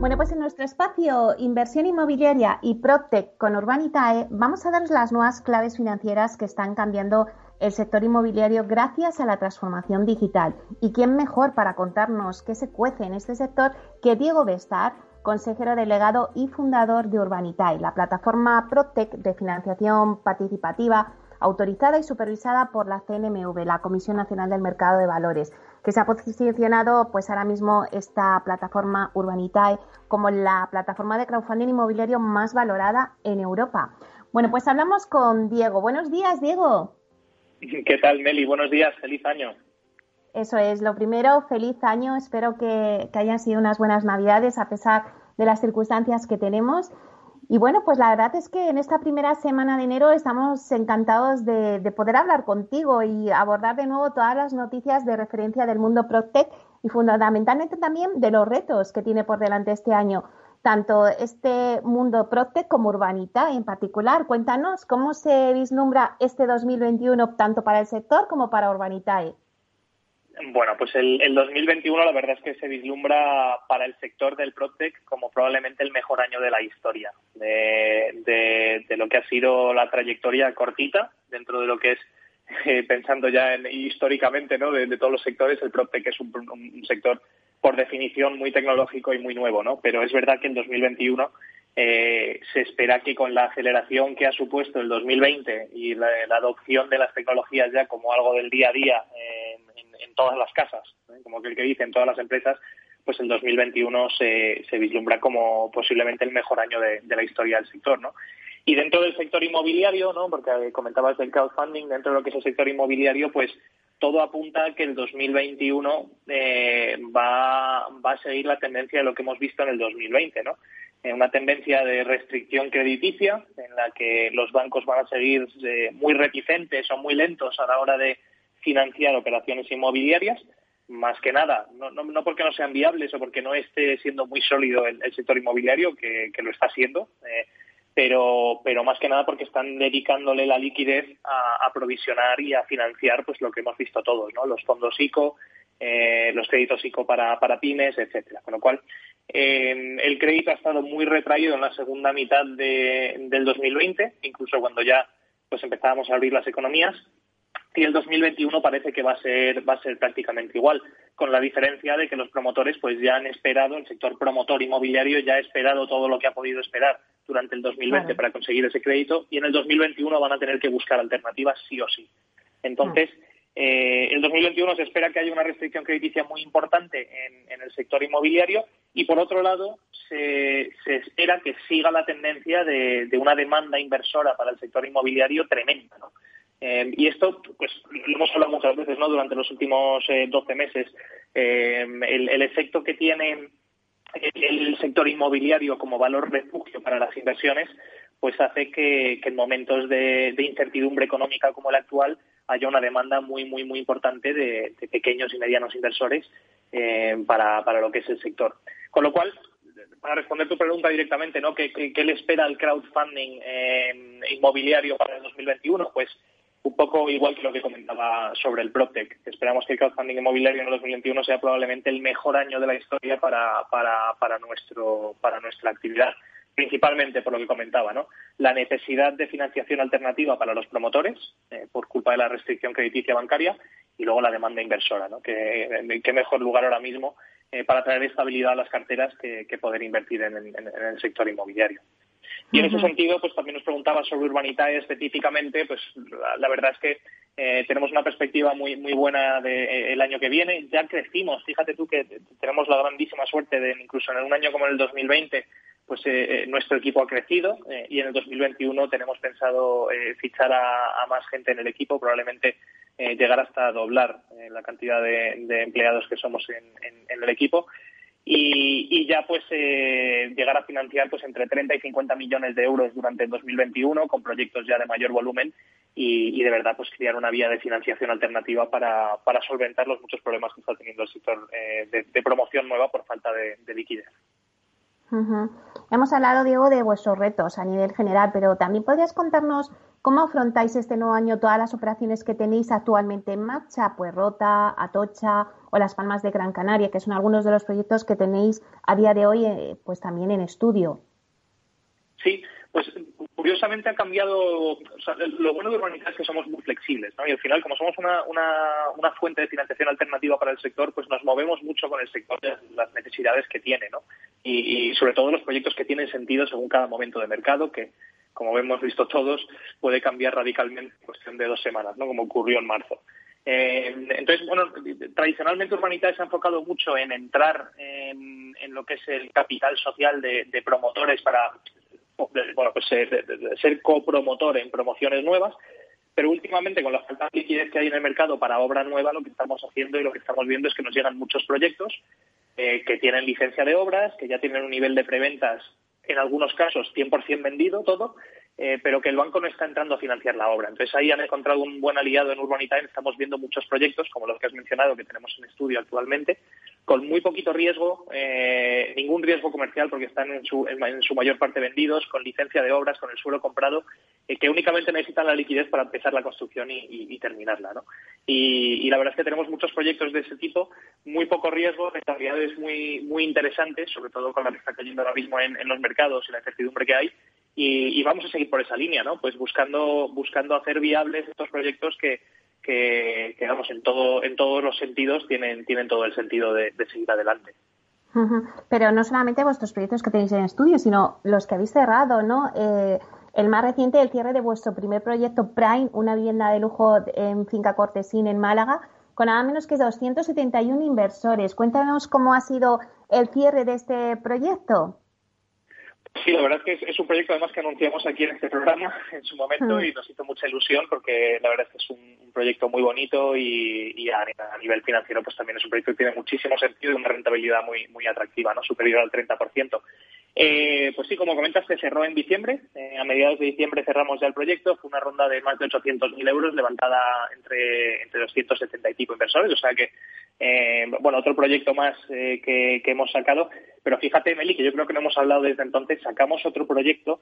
Bueno, pues en nuestro espacio Inversión Inmobiliaria y PropTech con Urbanitae vamos a daros las nuevas claves financieras que están cambiando el sector inmobiliario gracias a la transformación digital. ¿Y quién mejor para contarnos qué se cuece en este sector que Diego Bestar, consejero delegado y fundador de Urbanitae, la plataforma PropTech de financiación participativa autorizada y supervisada por la CNMV, la Comisión Nacional del Mercado de Valores, que se ha posicionado pues ahora mismo esta plataforma Urbanitae como la plataforma de crowdfunding inmobiliario más valorada en Europa. Bueno, pues hablamos con Diego. Buenos días, Diego. ¿Qué tal, Meli? Buenos días, feliz año. Eso es, lo primero, feliz año. Espero que, que hayan sido unas buenas navidades a pesar de las circunstancias que tenemos. Y bueno, pues la verdad es que en esta primera semana de enero estamos encantados de, poder hablar contigo y abordar de nuevo todas las noticias de referencia del mundo PropTech y fundamentalmente también de los retos que tiene por delante este año, tanto este mundo PropTech como Urbanita en particular. Cuéntanos cómo se vislumbra este 2021 tanto para el sector como para Urbanitae. Bueno, pues el, 2021 la verdad es que se vislumbra para el sector del PropTech como probablemente el mejor año de la historia, de, lo que ha sido la trayectoria cortita dentro de lo que es, eh, pensando ya en, históricamente ¿no? De, todos los sectores, el PropTech es un, sector por definición muy tecnológico y muy nuevo, ¿no? pero es verdad que en 2021 eh, se espera que con la aceleración que ha supuesto el 2020 y la, adopción de las tecnologías ya como algo del día a día en, todas las casas, ¿eh? como que el que dice en todas las empresas, pues el 2021 se, se vislumbra como posiblemente el mejor año de, la historia del sector, ¿no? Y dentro del sector inmobiliario, ¿no? Porque comentabas del crowdfunding, dentro de lo que es el sector inmobiliario, pues todo apunta a que el 2021 eh, va, a seguir la tendencia de lo que hemos visto en el 2020, ¿no? una tendencia de restricción crediticia en la que los bancos van a seguir eh, muy reticentes o muy lentos a la hora de financiar operaciones inmobiliarias, más que nada, no, porque no sean viables o porque no esté siendo muy sólido el, sector inmobiliario, que, lo está siendo, eh, pero, pero más que nada porque están dedicándole la liquidez a, a, provisionar y a financiar pues lo que hemos visto todos, ¿no? los fondos ICO, eh, los créditos ICO para, para pymes, etcétera. Con lo cual, eh, el crédito ha estado muy retraído en la segunda mitad de, del 2020, incluso cuando ya pues empezábamos a abrir las economías. Y el 2021 parece que va a ser va a ser prácticamente igual, con la diferencia de que los promotores pues ya han esperado, el sector promotor inmobiliario ya ha esperado todo lo que ha podido esperar durante el 2020 para conseguir ese crédito y en el 2021 van a tener que buscar alternativas sí o sí. Entonces, eh, el 2021 se espera que haya una restricción crediticia muy importante en, el sector inmobiliario y, por otro lado, se, espera que siga la tendencia de, una demanda inversora para el sector inmobiliario tremenda. Eh, y esto, pues, lo hemos hablado muchas veces ¿no? durante los últimos eh, 12 meses. Eh, el, efecto que tiene el sector inmobiliario como valor refugio para las inversiones, pues hace que, en momentos de incertidumbre económica como el actual, haya una demanda muy, muy, muy importante de, pequeños y medianos inversores eh, para, para, lo que es el sector. Con lo cual, para responder tu pregunta directamente, ¿no? ¿Qué, le espera al crowdfunding inmobiliario para el 2021? Pues un poco igual que lo que comentaba sobre el PropTech. Esperamos que el crowdfunding inmobiliario en el 2021 sea probablemente el mejor año de la historia para, para, nuestro, para nuestra actividad principalmente por lo que comentaba, ¿no? La necesidad de financiación alternativa para los promotores eh, por culpa de la restricción crediticia bancaria y luego la demanda inversora, ¿no? Que, qué mejor lugar ahora mismo eh, para traer estabilidad a las carteras que, poder invertir en, el sector inmobiliario. Y en ese sentido, pues también nos preguntaba sobre Urbanitae específicamente, pues la, verdad es que eh, tenemos una perspectiva muy muy buena del año que viene. Ya crecimos, fíjate tú que tenemos la grandísima suerte de incluso en un año como en el 2020 pues nuestro equipo ha crecido y en el 2021 tenemos pensado fichar a, más gente en el equipo, probablemente llegar hasta doblar la cantidad de, empleados que somos en el equipo y, ya pues eh, llegar a financiar pues entre 30 y 50 millones de euros durante el 2021 con proyectos ya de mayor volumen y, de verdad pues crear una vía de financiación alternativa para, para solventar los muchos problemas que está teniendo el sector eh, de, promoción nueva por falta de, liquidez. Hemos hablado, Diego, de vuestros retos a nivel general, pero también podrías contarnos cómo afrontáis este nuevo año todas las operaciones que tenéis actualmente en marcha, pues Rota, Atocha o Las Palmas de Gran Canaria, que son algunos de los proyectos que tenéis a día de hoy eh, pues también en estudio. Sí, pues curiosamente ha cambiado. lo bueno de Urbanita es que somos muy flexibles, ¿no? Y al final, como somos una, una, fuente de financiación alternativa para el sector, pues nos movemos mucho con el sector de las necesidades que tiene, ¿no? Y, sobre todo los proyectos que tienen sentido según cada momento de mercado, que, como hemos visto todos, puede cambiar radicalmente en cuestión de dos semanas, ¿no? Como ocurrió en marzo. Eh, entonces, bueno, tradicionalmente Urbanita se ha enfocado mucho en entrar en, lo que es el capital social de, promotores para, bueno, pues ser, ser copromotor en promociones nuevas, pero últimamente con la falta de liquidez que hay en el mercado para obra nueva, lo que estamos haciendo y lo que estamos viendo es que nos llegan muchos proyectos eh, que tienen licencia de obras, que ya tienen un nivel de preventas, en algunos casos 100% vendido todo, eh, pero que el banco no está entrando a financiar la obra. Entonces ahí han encontrado un buen aliado en Urbanitime. Estamos viendo muchos proyectos, como los que has mencionado, que tenemos en estudio actualmente, con muy poquito riesgo, eh, ningún riesgo comercial porque están en su, en su, mayor parte vendidos, con licencia de obras, con el suelo comprado, eh, que únicamente necesitan la liquidez para empezar la construcción y, terminarla. ¿no? Y, la verdad es que tenemos muchos proyectos de ese tipo, muy poco riesgo, rentabilidades muy, muy interesantes, sobre todo con la que está cayendo ahora mismo en los mercados y la incertidumbre que hay, y, vamos a seguir por esa línea, ¿no? Pues buscando, buscando hacer viables estos proyectos que, que, vamos, en, todo, en todos los sentidos tienen, tienen todo el sentido de, seguir adelante. Pero no solamente vuestros proyectos que tenéis en estudio, sino los que habéis cerrado, ¿no? Eh, el más reciente, el cierre de vuestro primer proyecto Prime, una vivienda de lujo en Finca Cortesín en Málaga, con nada menos que 271 inversores. Cuéntanos cómo ha sido el cierre de este proyecto. Sí, la verdad es que es, un proyecto además que anunciamos aquí en este programa en su momento mm. y nos hizo mucha ilusión porque la verdad es que es un, proyecto muy bonito y, a, nivel financiero pues también es un proyecto que tiene muchísimo sentido y una rentabilidad muy muy atractiva, no superior al 30%. Eh, pues sí, como comentas, se cerró en diciembre. Eh, a mediados de diciembre cerramos ya el proyecto. Fue una ronda de más de 800.000 euros levantada entre, entre 270 y pico inversores. O sea que, eh, bueno, otro proyecto más eh, que, que, hemos sacado. Pero fíjate, Meli, que yo creo que no hemos hablado desde entonces. Sacamos otro proyecto,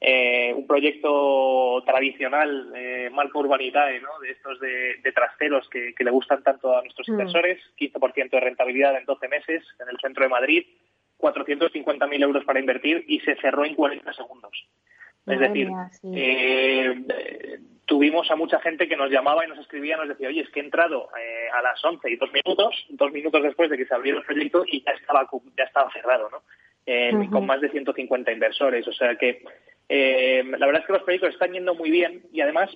eh, un proyecto tradicional, eh, marco urbanitae, ¿no? de estos de, de trasteros que, que, le gustan tanto a nuestros mm. inversores. 15% de rentabilidad en 12 meses en el centro de Madrid 450.000 euros para invertir y se cerró en 40 segundos. Es decir, eh, tuvimos a mucha gente que nos llamaba y nos escribía, nos decía, oye, es que he entrado eh, a las 11 y dos minutos, dos minutos después de que se abriera el proyecto y ya estaba, ya estaba cerrado, ¿no? Eh, con más de 150 inversores. O sea que la verdad es que los proyectos están yendo muy bien y además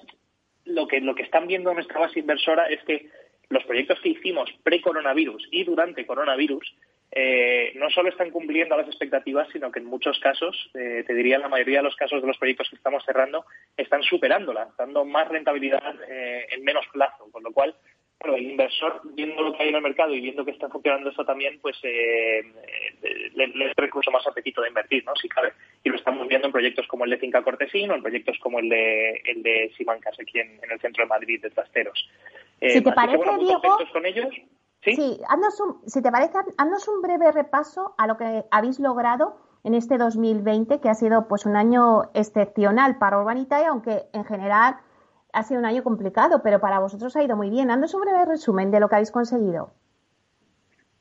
lo que, lo que están viendo nuestra base inversora es que los proyectos que hicimos pre-coronavirus y durante coronavirus eh, no solo están cumpliendo las expectativas, sino que en muchos casos, eh, te diría en la mayoría de los casos de los proyectos que estamos cerrando, están superándola, dando más rentabilidad eh, en menos plazo, con lo cual el inversor, viendo lo que hay en el mercado y viendo que está funcionando eso también, pues le, le trae incluso más apetito de invertir, ¿no? Si cabe. Y lo estamos viendo en proyectos como el de Finca Cortesín o en proyectos como el de, el de Simancas, aquí en, el centro de Madrid, de Trasteros. si te parece, Diego, con ellos. Sí, si te parece, haznos un breve repaso a lo que habéis logrado en este 2020, que ha sido pues un año excepcional para Urbanitae, aunque en general ha sido un año complicado, pero para vosotros ha ido muy bien. Haznos un breve resumen de lo que habéis conseguido.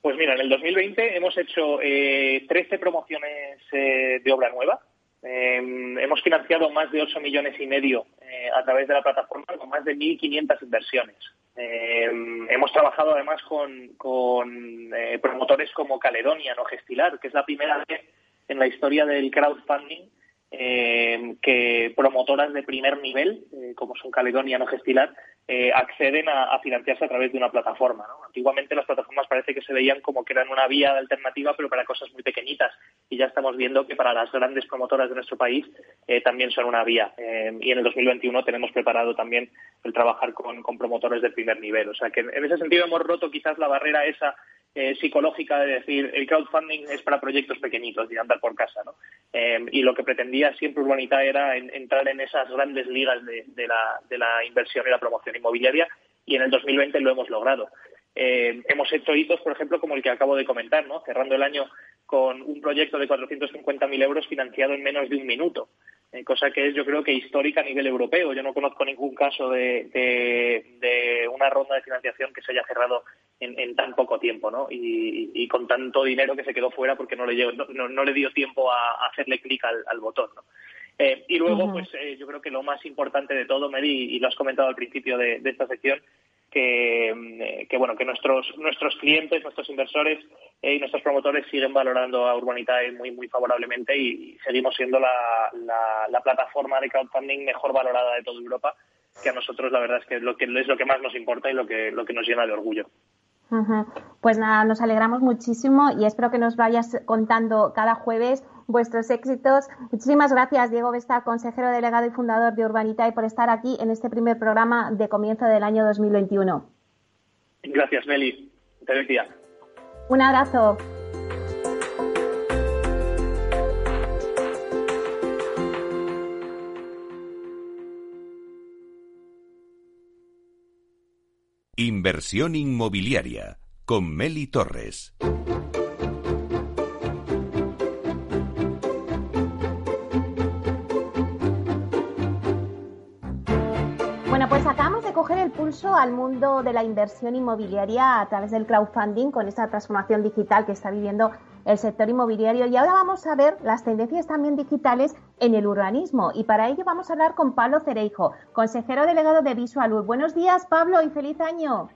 Pues mira, en el 2020 hemos hecho eh, 13 promociones eh, de obra nueva. Em, hemos financiado más de 8 millones y medio eh, a través de la plataforma con más de 1.500 inversiones. Eh, hemos trabajado además con, con eh, promotores como Caledonia, no Gestilar, que es la primera vez en la historia del crowdfunding eh, que promotoras de primer nivel, como son Caledonia, no Gestilar, eh, acceden a, financiarse a través de una plataforma. Antiguamente las plataformas parece que se veían como que eran una vía de alternativa, pero para cosas muy pequeñitas. Y ya estamos viendo que para las grandes promotoras de nuestro país eh, también son una vía. Eh, y en el 2021 tenemos preparado también el trabajar con, promotores del primer nivel. O sea que en ese sentido hemos roto quizás la barrera esa eh, psicológica de decir el crowdfunding es para proyectos pequeñitos de andar por casa, ¿no? Eh, y lo que pretendía siempre Urbanita era entrar en esas grandes ligas de, la, de, la, inversión y la promoción inmobiliaria y en el 2020 lo hemos logrado. Eh, hemos hecho hitos, por ejemplo, como el que acabo de comentar, ¿no? cerrando el año con un proyecto de 450.000 euros financiado en menos de un minuto. Eh, cosa que es yo creo que histórica a nivel europeo. Yo no conozco ningún caso de, una ronda de financiación que se haya cerrado en, tan poco tiempo ¿no? Y, con tanto dinero que se quedó fuera porque no le, no, le dio tiempo a, hacerle clic al, botón. ¿no? Eh, y luego, pues eh, yo creo que lo más importante de todo, Mary, y lo has comentado al principio de esta sección, que, bueno que nuestros nuestros clientes, nuestros inversores eh, y nuestros promotores siguen valorando a Urbanitae muy muy favorablemente y, seguimos siendo la, la, plataforma de crowdfunding mejor valorada de toda Europa, que a nosotros la verdad es que es lo que es lo que más nos importa y lo que lo que nos llena de orgullo. Pues nada, nos alegramos muchísimo y espero que nos vayas contando cada jueves vuestros éxitos. Muchísimas gracias, Diego Vesta, consejero delegado y fundador de Urbanita, y por estar aquí en este primer programa de comienzo del año 2021. Gracias, Meli. Feliz día. Un abrazo. Inversión inmobiliaria con Meli Torres. Al mundo de la inversión inmobiliaria a través del crowdfunding con esta transformación digital que está viviendo el sector inmobiliario y ahora vamos a ver las tendencias también digitales en el urbanismo y para ello vamos a hablar con Pablo Cereijo, consejero delegado de Visualur. Buenos días, Pablo, y feliz año.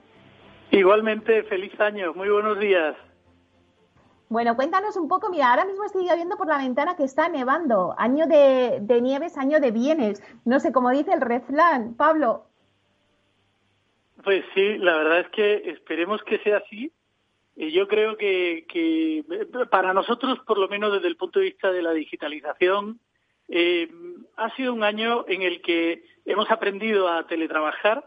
Igualmente, feliz año, muy buenos días. Bueno, cuéntanos un poco, mira, ahora mismo estoy viendo por la ventana que está nevando, año de, nieves, año de bienes, no sé cómo dice el refrán, Pablo. Pues sí, la verdad es que esperemos que sea así. Yo creo que, que para nosotros, por lo menos desde el punto de vista de la digitalización, eh, ha sido un año en el que hemos aprendido a teletrabajar.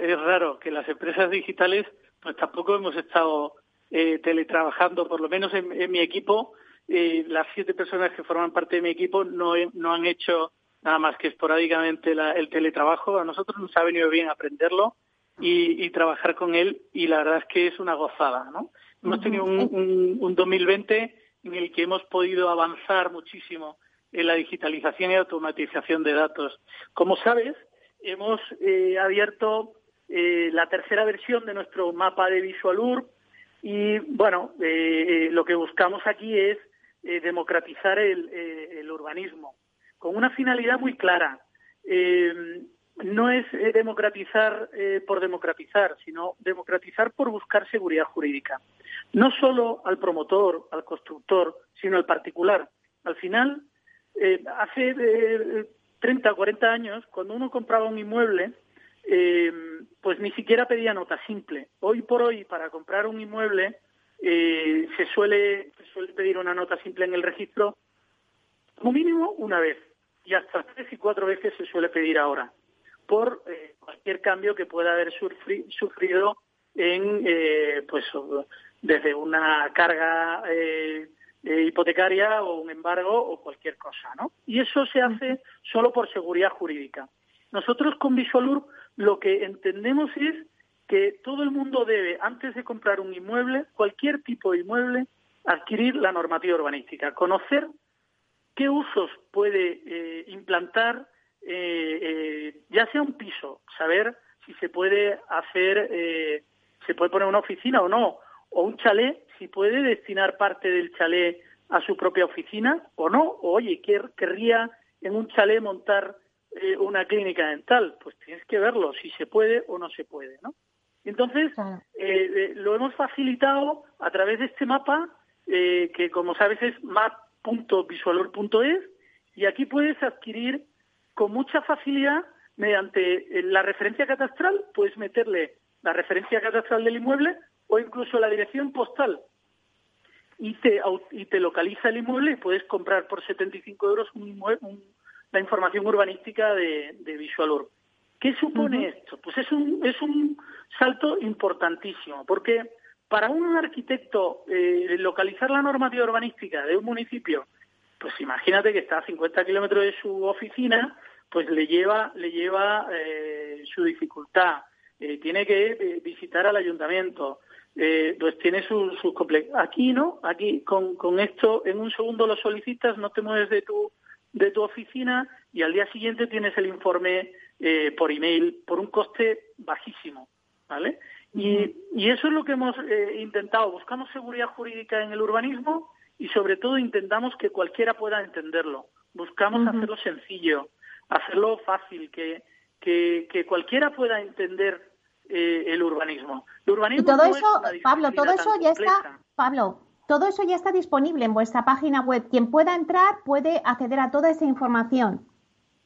Es raro que las empresas digitales, pues tampoco hemos estado eh, teletrabajando, por lo menos en, mi equipo, eh, las siete personas que forman parte de mi equipo no, no han hecho nada más que esporádicamente el teletrabajo. A nosotros nos ha venido bien aprenderlo y, trabajar con él y la verdad es que es una gozada. ¿no? Hemos tenido un, un, 2020 en el que hemos podido avanzar muchísimo en la digitalización y automatización de datos. Como sabes, hemos eh, abierto eh, la tercera versión de nuestro mapa de Visual y bueno, eh, eh, lo que buscamos aquí es eh, democratizar el, el, urbanismo con una finalidad muy clara. no es democratizar por democratizar, sino democratizar por buscar seguridad jurídica. No solo al promotor, al constructor, sino al particular. Al final, hace 30 o 40 años, cuando uno compraba un inmueble, eh, pues ni siquiera pedía nota simple. Hoy por hoy, para comprar un inmueble, eh, se, suele, se suele pedir una nota simple en el registro como mínimo una vez y hasta tres y cuatro veces se suele pedir ahora por eh, cualquier cambio que pueda haber sufrido en eh, pues desde una carga eh, hipotecaria o un embargo o cualquier cosa, ¿no? Y eso se hace solo por seguridad jurídica. Nosotros con Visualur lo que entendemos es que todo el mundo debe, antes de comprar un inmueble, cualquier tipo de inmueble, adquirir la normativa urbanística, conocer qué usos puede eh, implantar, eh, eh, ya sea un piso, saber si se puede hacer, se puede poner una oficina o no, o un chalet, si puede destinar parte del chalet a su propia oficina o no, o oye, querría en un chalet montar eh, una clínica dental, pues tienes que verlo si se puede o no se puede, ¿no? Entonces, eh, eh, lo hemos facilitado a través de este mapa, que como sabes es map.visualor.es, y aquí puedes adquirir con mucha facilidad mediante la referencia catastral, puedes meterle la referencia catastral del inmueble o incluso la dirección postal. Y te, y te localiza el inmueble y puedes comprar por 75 euros un la información urbanística de, de Visual ¿Qué supone esto? Pues es un, es un salto importantísimo, porque para un arquitecto eh, localizar la normativa urbanística de un municipio, pues imagínate que está a 50 kilómetros de su oficina, pues le lleva, le lleva eh, su dificultad. Eh, tiene que visitar al ayuntamiento, pues tiene sus su Aquí no, aquí con, con esto en un segundo lo solicitas, no te mueves de tu de tu oficina y al día siguiente tienes el informe eh, por email por un coste bajísimo, ¿vale? Y, y eso es lo que hemos eh, intentado. Buscamos seguridad jurídica en el urbanismo y sobre todo intentamos que cualquiera pueda entenderlo. Buscamos hacerlo sencillo, hacerlo fácil, que, que, que cualquiera pueda entender eh, el urbanismo. El urbanismo y todo eso, Pablo, todo eso ya está, Pablo, todo eso ya está disponible en vuestra página web. Quien pueda entrar puede acceder a toda esa información.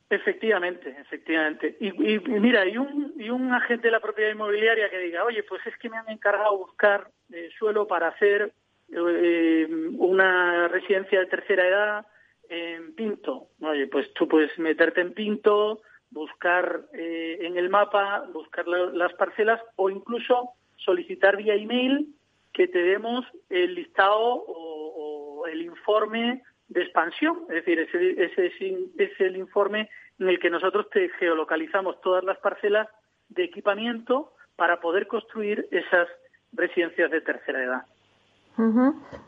Efectivamente, efectivamente. Y, mira, y un, y un agente de la propiedad inmobiliaria que diga, oye, pues es que me han encargado buscar eh, suelo para hacer eh, una residencia de tercera edad en Pinto. Oye, pues tú puedes meterte en Pinto, buscar eh, en el mapa, buscar las parcelas o incluso solicitar vía email que te demos el listado o, el informe de expansión, es decir, ese, ese es el informe en el que nosotros te geolocalizamos todas las parcelas de equipamiento para poder construir esas residencias de tercera edad.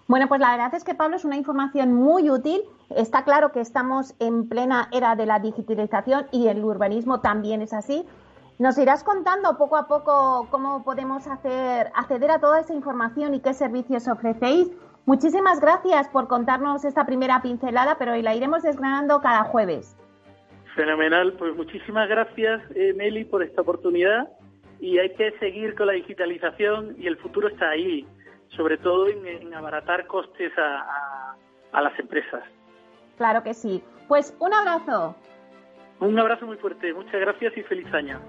Bueno, pues la verdad es que Pablo es una información muy útil. Está claro que estamos en plena era de la digitalización y el urbanismo también es así. Nos irás contando poco a poco cómo podemos hacer, acceder a toda esa información y qué servicios ofrecéis. Muchísimas gracias por contarnos esta primera pincelada, pero hoy la iremos desgranando cada jueves. Fenomenal, pues muchísimas gracias, eh, Meli, por esta oportunidad. Y hay que seguir con la digitalización y el futuro está ahí, sobre todo en, abaratar costes a las empresas. Claro que sí. Pues un abrazo. Un abrazo muy fuerte, muchas gracias y feliz año.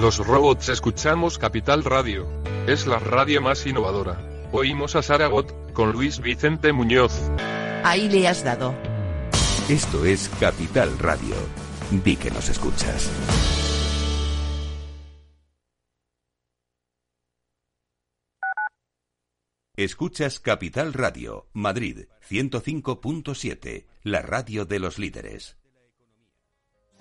Los robots escuchamos Capital Radio. Es la radio más innovadora. Oímos a Saragot, con Luis Vicente Muñoz. Ahí le has dado. Esto es Capital Radio. Di que nos escuchas. Escuchas Capital Radio, Madrid 105.7, la radio de los líderes.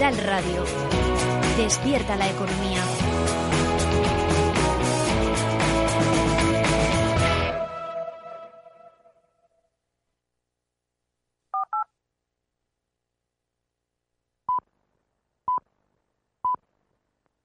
Radio. Despierta la economía.